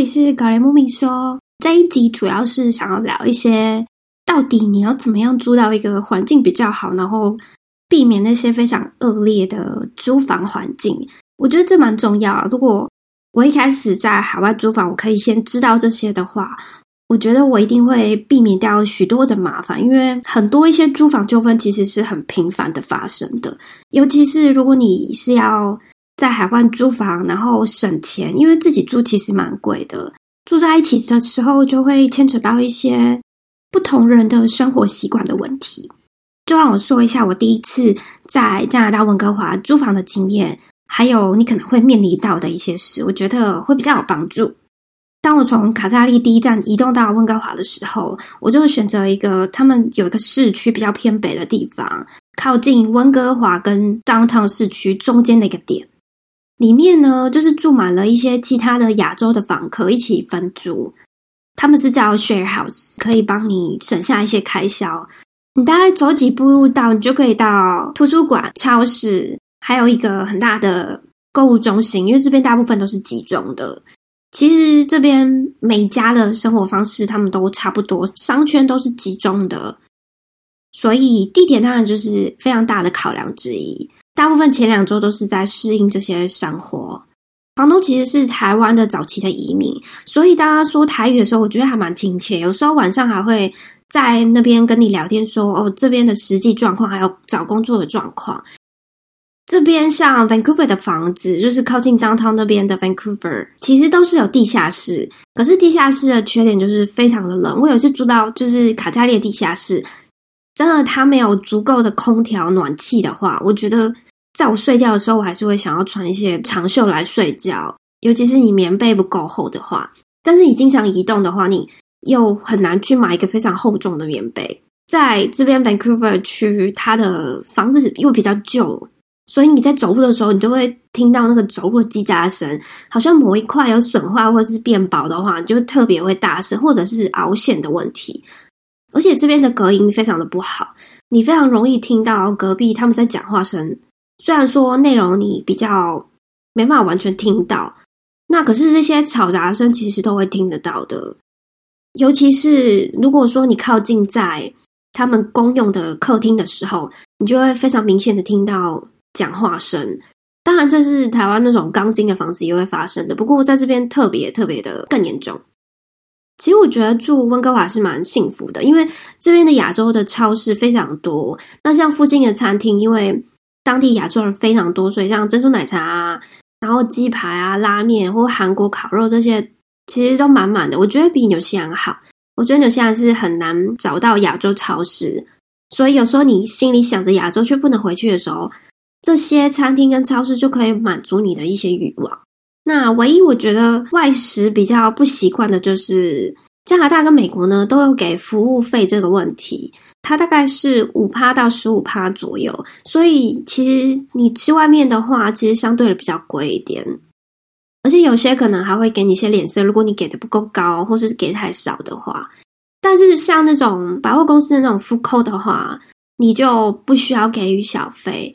里是格雷木明说，这一集主要是想要聊一些，到底你要怎么样租到一个环境比较好，然后避免那些非常恶劣的租房环境。我觉得这蛮重要。如果我一开始在海外租房，我可以先知道这些的话，我觉得我一定会避免掉许多的麻烦，因为很多一些租房纠纷其实是很频繁的发生的，尤其是如果你是要。在海外租房，然后省钱，因为自己住其实蛮贵的。住在一起的时候，就会牵扯到一些不同人的生活习惯的问题。就让我说一下我第一次在加拿大温哥华租房的经验，还有你可能会面临到的一些事，我觉得会比较有帮助。当我从卡萨利第一站移动到温哥华的时候，我就选择一个他们有一个市区比较偏北的地方，靠近温哥华跟 downtown 市区中间的一个点。里面呢，就是住满了一些其他的亚洲的访客一起分租，他们是叫 share house，可以帮你省下一些开销。你大概走几步路到，你就可以到图书馆、超市，还有一个很大的购物中心。因为这边大部分都是集中的。其实这边每家的生活方式他们都差不多，商圈都是集中的，所以地点当然就是非常大的考量之一。大部分前两周都是在适应这些生活。房东其实是台湾的早期的移民，所以大家说台语的时候，我觉得还蛮亲切。有时候晚上还会在那边跟你聊天，说哦这边的实际状况，还有找工作的状况。这边像 Vancouver 的房子，就是靠近 downtown 那边的 Vancouver，其实都是有地下室。可是地下室的缺点就是非常的冷。我有一次住到就是卡加利的地下室。真的，它没有足够的空调暖气的话，我觉得在我睡觉的时候，我还是会想要穿一些长袖来睡觉。尤其是你棉被不够厚的话，但是你经常移动的话，你又很难去买一个非常厚重的棉被。在这边 Vancouver 区，它的房子又比较旧，所以你在走路的时候，你就会听到那个走路的叽喳声，好像某一块有损坏或者是变薄的话，就特别会大声，或者是凹陷的问题。而且这边的隔音非常的不好，你非常容易听到隔壁他们在讲话声。虽然说内容你比较没办法完全听到，那可是这些吵杂声其实都会听得到的。尤其是如果说你靠近在他们公用的客厅的时候，你就会非常明显的听到讲话声。当然，这是台湾那种钢筋的房子也会发生的，不过在这边特别特别的更严重。其实我觉得住温哥华是蛮幸福的，因为这边的亚洲的超市非常多。那像附近的餐厅，因为当地亚洲人非常多，所以像珍珠奶茶啊，然后鸡排啊、拉面或韩国烤肉这些，其实都满满的。我觉得比纽西兰好。我觉得纽西兰是很难找到亚洲超市，所以有时候你心里想着亚洲却不能回去的时候，这些餐厅跟超市就可以满足你的一些欲望。那唯一我觉得外食比较不习惯的就是加拿大跟美国呢都有给服务费这个问题，它大概是五趴到十五趴左右，所以其实你吃外面的话，其实相对的比较贵一点，而且有些可能还会给你一些脸色，如果你给的不够高或是给太少的话。但是像那种百货公司的那种复扣的话，你就不需要给予小费，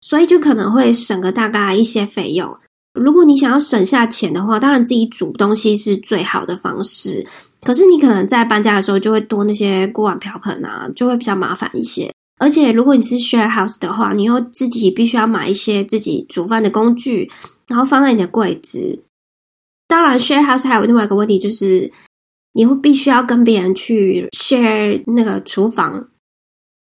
所以就可能会省个大概一些费用。如果你想要省下钱的话，当然自己煮东西是最好的方式。可是你可能在搬家的时候就会多那些锅碗瓢盆啊，就会比较麻烦一些。而且如果你是 share house 的话，你又自己必须要买一些自己煮饭的工具，然后放在你的柜子。当然，share house 还有另外一个问题就是，你会必须要跟别人去 share 那个厨房。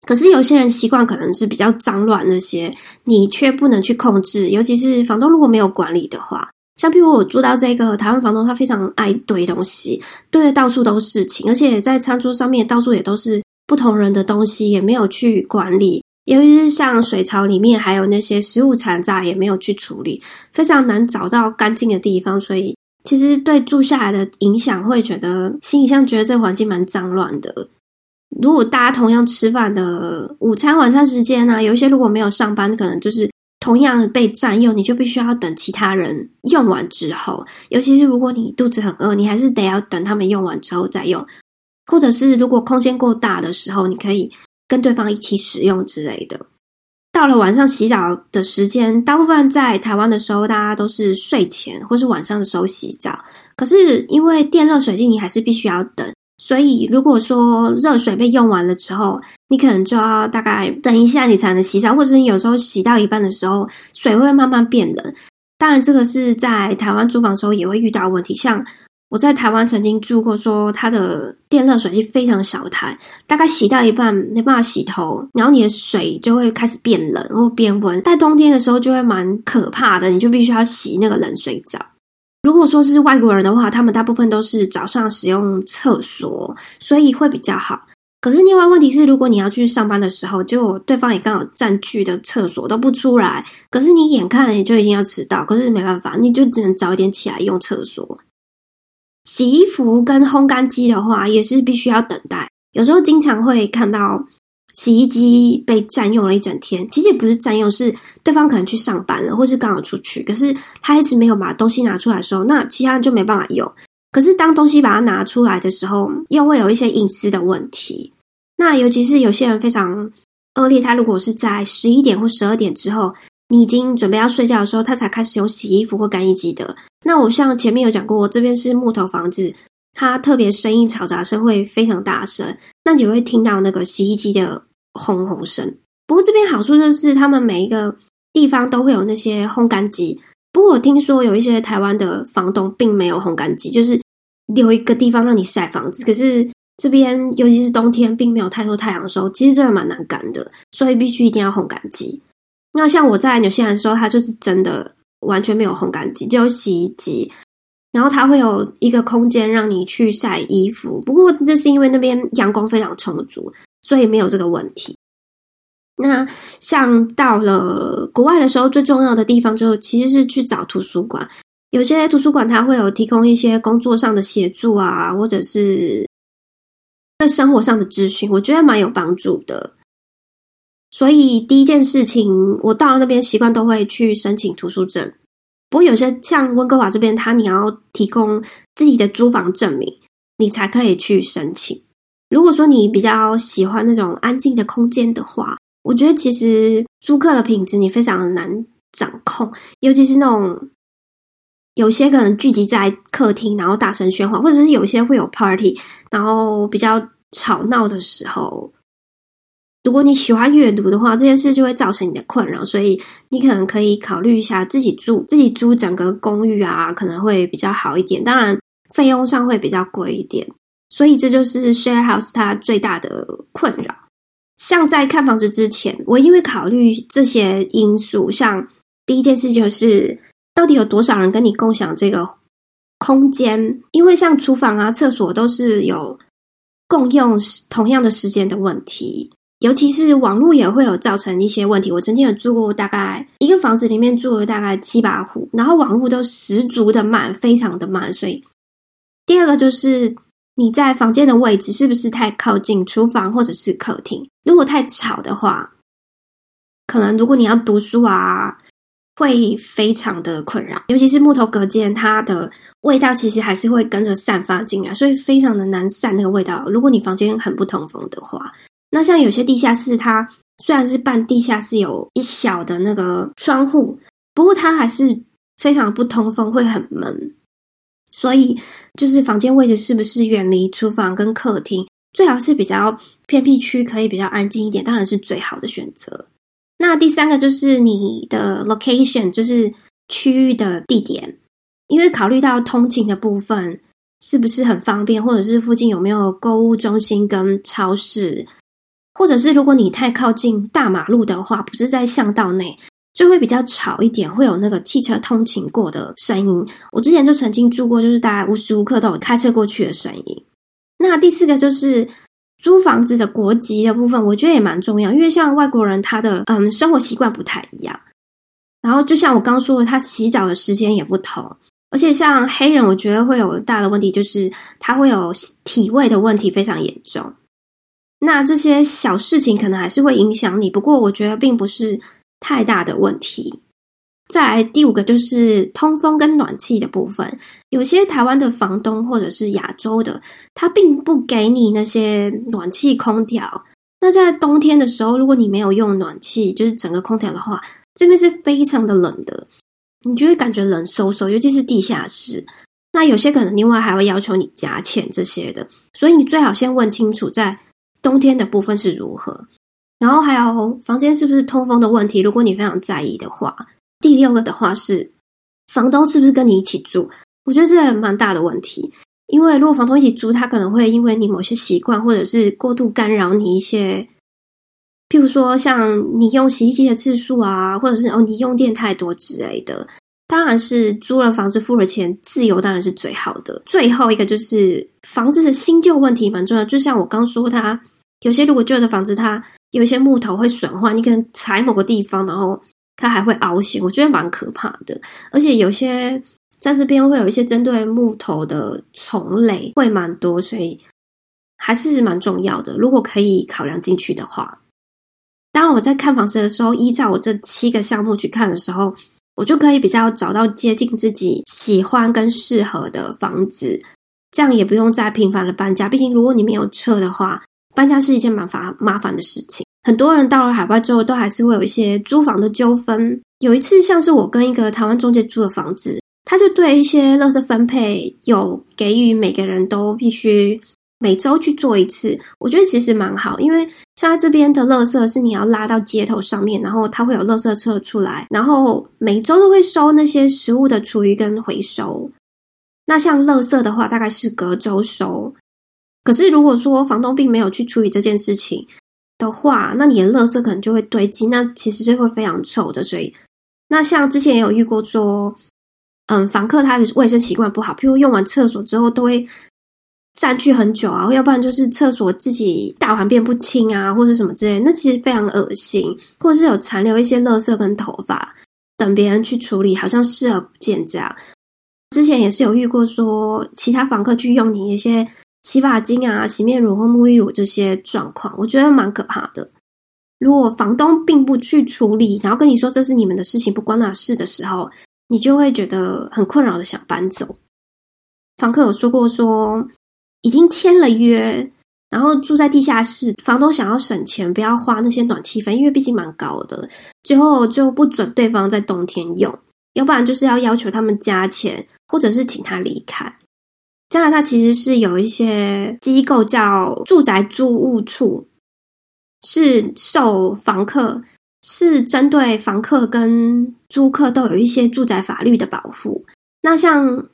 可是有些人习惯可能是比较脏乱那些，你却不能去控制。尤其是房东如果没有管理的话，像譬如我住到这个台湾房东，他非常爱堆东西，堆的到处都是情，而且在餐桌上面到处也都是不同人的东西，也没有去管理。尤其是像水槽里面还有那些食物残渣，也没有去处理，非常难找到干净的地方。所以其实对住下来的影响，会觉得心里像觉得这环境蛮脏乱的。如果大家同样吃饭的午餐、晚餐时间呢，有一些如果没有上班，可能就是同样被占用，你就必须要等其他人用完之后。尤其是如果你肚子很饿，你还是得要等他们用完之后再用。或者是如果空间够大的时候，你可以跟对方一起使用之类的。到了晚上洗澡的时间，大部分在台湾的时候，大家都是睡前或是晚上的时候洗澡。可是因为电热水器，你还是必须要等。所以如果说热水被用完了之后，你可能就要大概等一下，你才能洗澡，或者你有时候洗到一半的时候，水会慢慢变冷。当然，这个是在台湾租房的时候也会遇到问题，像。我在台湾曾经住过，说它的电热水器非常小台，大概洗到一半没办法洗头，然后你的水就会开始变冷或变温。在冬天的时候就会蛮可怕的，你就必须要洗那个冷水澡。如果说是外国人的话，他们大部分都是早上使用厕所，所以会比较好。可是另外问题是，如果你要去上班的时候，结果对方也刚好占据的厕所都不出来，可是你眼看也就已经要迟到，可是没办法，你就只能早一点起来用厕所。洗衣服跟烘干机的话，也是必须要等待。有时候经常会看到洗衣机被占用了一整天。其实也不是占用，是对方可能去上班了，或是刚好出去，可是他一直没有把东西拿出来的时候，那其他人就没办法用。可是当东西把它拿出来的时候，又会有一些隐私的问题。那尤其是有些人非常恶劣，他如果是在十一点或十二点之后。你已经准备要睡觉的时候，他才开始用洗衣服或干衣机的。那我像前面有讲过，我这边是木头房子，它特别声音嘈杂声会非常大声，那你会听到那个洗衣机的轰轰声。不过这边好处就是，他们每一个地方都会有那些烘干机。不过我听说有一些台湾的房东并没有烘干机，就是留一个地方让你晒房子。可是这边尤其是冬天，并没有太多太阳的时候，其实真的蛮难干的，所以必须一定要烘干机。那像我在纽西兰的时候，它就是真的完全没有烘干机，只有洗衣机。然后它会有一个空间让你去晒衣服，不过这是因为那边阳光非常充足，所以没有这个问题。那像到了国外的时候，最重要的地方就其实是去找图书馆。有些图书馆它会有提供一些工作上的协助啊，或者是在生活上的咨询，我觉得蛮有帮助的。所以第一件事情，我到了那边习惯都会去申请图书证。不过有些像温哥华这边，他你要提供自己的租房证明，你才可以去申请。如果说你比较喜欢那种安静的空间的话，我觉得其实租客的品质你非常的难掌控，尤其是那种有些可能聚集在客厅，然后大声喧哗，或者是有些会有 party，然后比较吵闹的时候。如果你喜欢阅读的话，这件事就会造成你的困扰，所以你可能可以考虑一下自己住，自己租整个公寓啊，可能会比较好一点。当然，费用上会比较贵一点，所以这就是 share house 它最大的困扰。像在看房子之前，我一定会考虑这些因素。像第一件事就是，到底有多少人跟你共享这个空间？因为像厨房啊、厕所都是有共用同样的时间的问题。尤其是网络也会有造成一些问题。我曾经有住过，大概一个房子里面住了大概七八户，然后网络都十足的慢，非常的慢。所以第二个就是你在房间的位置是不是太靠近厨房或者是客厅？如果太吵的话，可能如果你要读书啊，会非常的困扰。尤其是木头隔间，它的味道其实还是会跟着散发进来，所以非常的难散那个味道。如果你房间很不通风的话。那像有些地下室，它虽然是半地下室，有一小的那个窗户，不过它还是非常不通风，会很闷。所以，就是房间位置是不是远离厨房跟客厅，最好是比较偏僻区，可以比较安静一点，当然是最好的选择。那第三个就是你的 location，就是区域的地点，因为考虑到通勤的部分是不是很方便，或者是附近有没有购物中心跟超市。或者是如果你太靠近大马路的话，不是在巷道内，就会比较吵一点，会有那个汽车通勤过的声音。我之前就曾经住过，就是大家无时无刻都有开车过去的声音。那第四个就是租房子的国籍的部分，我觉得也蛮重要，因为像外国人他的嗯生活习惯不太一样。然后就像我刚说的，他洗澡的时间也不同，而且像黑人，我觉得会有大的问题，就是他会有体味的问题非常严重。那这些小事情可能还是会影响你，不过我觉得并不是太大的问题。再来第五个就是通风跟暖气的部分，有些台湾的房东或者是亚洲的，他并不给你那些暖气空调，那在冬天的时候，如果你没有用暖气，就是整个空调的话，这边是非常的冷的，你就会感觉冷飕飕，尤其是地下室。那有些可能另外还会要求你加钱这些的，所以你最好先问清楚在冬天的部分是如何。然后还有房间是不是通风的问题，如果你非常在意的话。第六个的话是房东是不是跟你一起住？我觉得这个蛮大的问题。因为如果房东一起租，他可能会因为你某些习惯，或者是过度干扰你一些，譬如说像你用洗衣机的次数啊，或者是哦你用电太多之类的。当然是租了房子付了钱，自由当然是最好的。最后一个就是房子的新旧问题蛮重要。就像我刚说，它有些如果旧的房子，它有一些木头会损坏，你可能踩某个地方，然后它还会凹陷，我觉得蛮可怕的。而且有些。在这边会有一些针对木头的虫类会蛮多，所以还是蛮重要的。如果可以考量进去的话，当我在看房子的时候，依照我这七个项目去看的时候，我就可以比较找到接近自己喜欢跟适合的房子，这样也不用再频繁的搬家。毕竟如果你没有车的话，搬家是一件蛮烦麻烦的事情。很多人到了海外之后，都还是会有一些租房的纠纷。有一次，像是我跟一个台湾中介租的房子。他就对一些垃圾分配有给予每个人都必须每周去做一次，我觉得其实蛮好，因为像这边的垃圾是你要拉到街头上面，然后它会有垃圾车出来，然后每周都会收那些食物的厨余跟回收。那像垃圾的话，大概是隔周收。可是如果说房东并没有去处理这件事情的话，那你的垃圾可能就会堆积，那其实是会非常臭的。所以，那像之前也有遇过说。嗯，房客他的卫生习惯不好，譬如用完厕所之后都会占据很久啊，要不然就是厕所自己大完便不清啊，或者什么之类，那其实非常恶心，或者是有残留一些垃圾跟头发等别人去处理，好像视而不见这样。之前也是有遇过说，其他房客去用你一些洗发精啊、洗面乳或沐浴乳这些状况，我觉得蛮可怕的。如果房东并不去处理，然后跟你说这是你们的事情，不关他事的时候。你就会觉得很困扰的想搬走。房客有说过，说已经签了约，然后住在地下室，房东想要省钱，不要花那些暖气费，因为毕竟蛮高的，最后就不准对方在冬天用，要不然就是要要求他们加钱，或者是请他离开。加拿大其实是有一些机构叫住宅租务处，是受房客。是针对房客跟租客都有一些住宅法律的保护。那像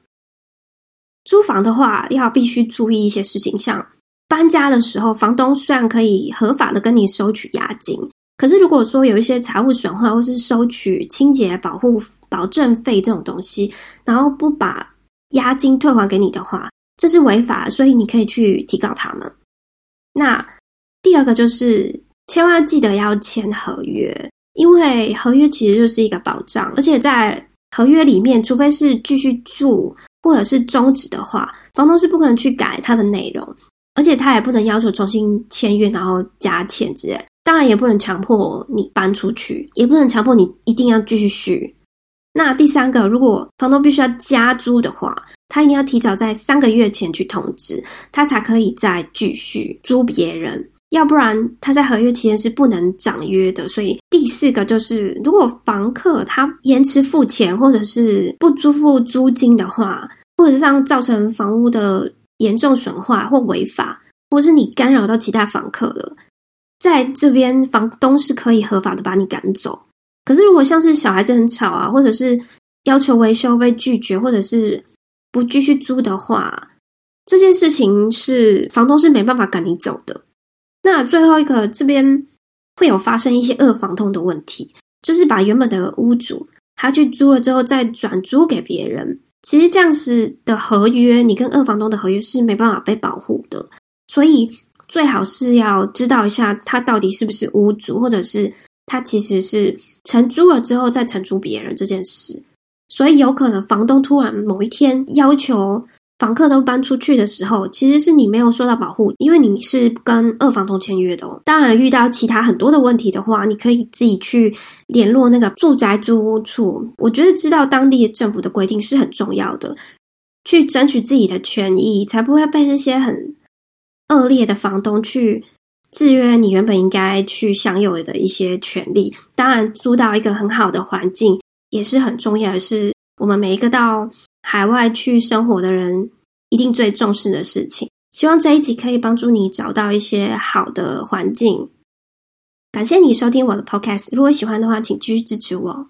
租房的话，要必须注意一些事情，像搬家的时候，房东虽然可以合法的跟你收取押金，可是如果说有一些财务损坏或是收取清洁保护保证费这种东西，然后不把押金退还给你的话，这是违法，所以你可以去提告他们。那第二个就是。千万记得要签合约，因为合约其实就是一个保障，而且在合约里面，除非是继续住或者是终止的话，房东是不可能去改它的内容，而且他也不能要求重新签约然后加钱之类。当然也不能强迫你搬出去，也不能强迫你一定要继续续。那第三个，如果房东必须要加租的话，他一定要提早在三个月前去通知，他才可以再继续租别人。要不然他在合约期间是不能涨约的，所以第四个就是，如果房客他延迟付钱或者是不支付租金的话，或者是让造成房屋的严重损坏或违法，或是你干扰到其他房客了，在这边房东是可以合法的把你赶走。可是如果像是小孩子很吵啊，或者是要求维修被拒绝，或者是不继续租的话，这件事情是房东是没办法赶你走的。那最后一个这边会有发生一些二房东的问题，就是把原本的屋主他去租了之后再转租给别人。其实这样子的合约，你跟二房东的合约是没办法被保护的，所以最好是要知道一下他到底是不是屋主，或者是他其实是承租了之后再承租别人这件事。所以有可能房东突然某一天要求。房客都搬出去的时候，其实是你没有受到保护，因为你是跟二房东签约的。哦。当然，遇到其他很多的问题的话，你可以自己去联络那个住宅租屋处。我觉得知道当地政府的规定是很重要的，去争取自己的权益，才不会被那些很恶劣的房东去制约你原本应该去享有的一些权利。当然，租到一个很好的环境也是很重要的，是我们每一个到海外去生活的人一定最重视的事情。希望这一集可以帮助你找到一些好的环境。感谢你收听我的 Podcast，如果喜欢的话，请继续支持我。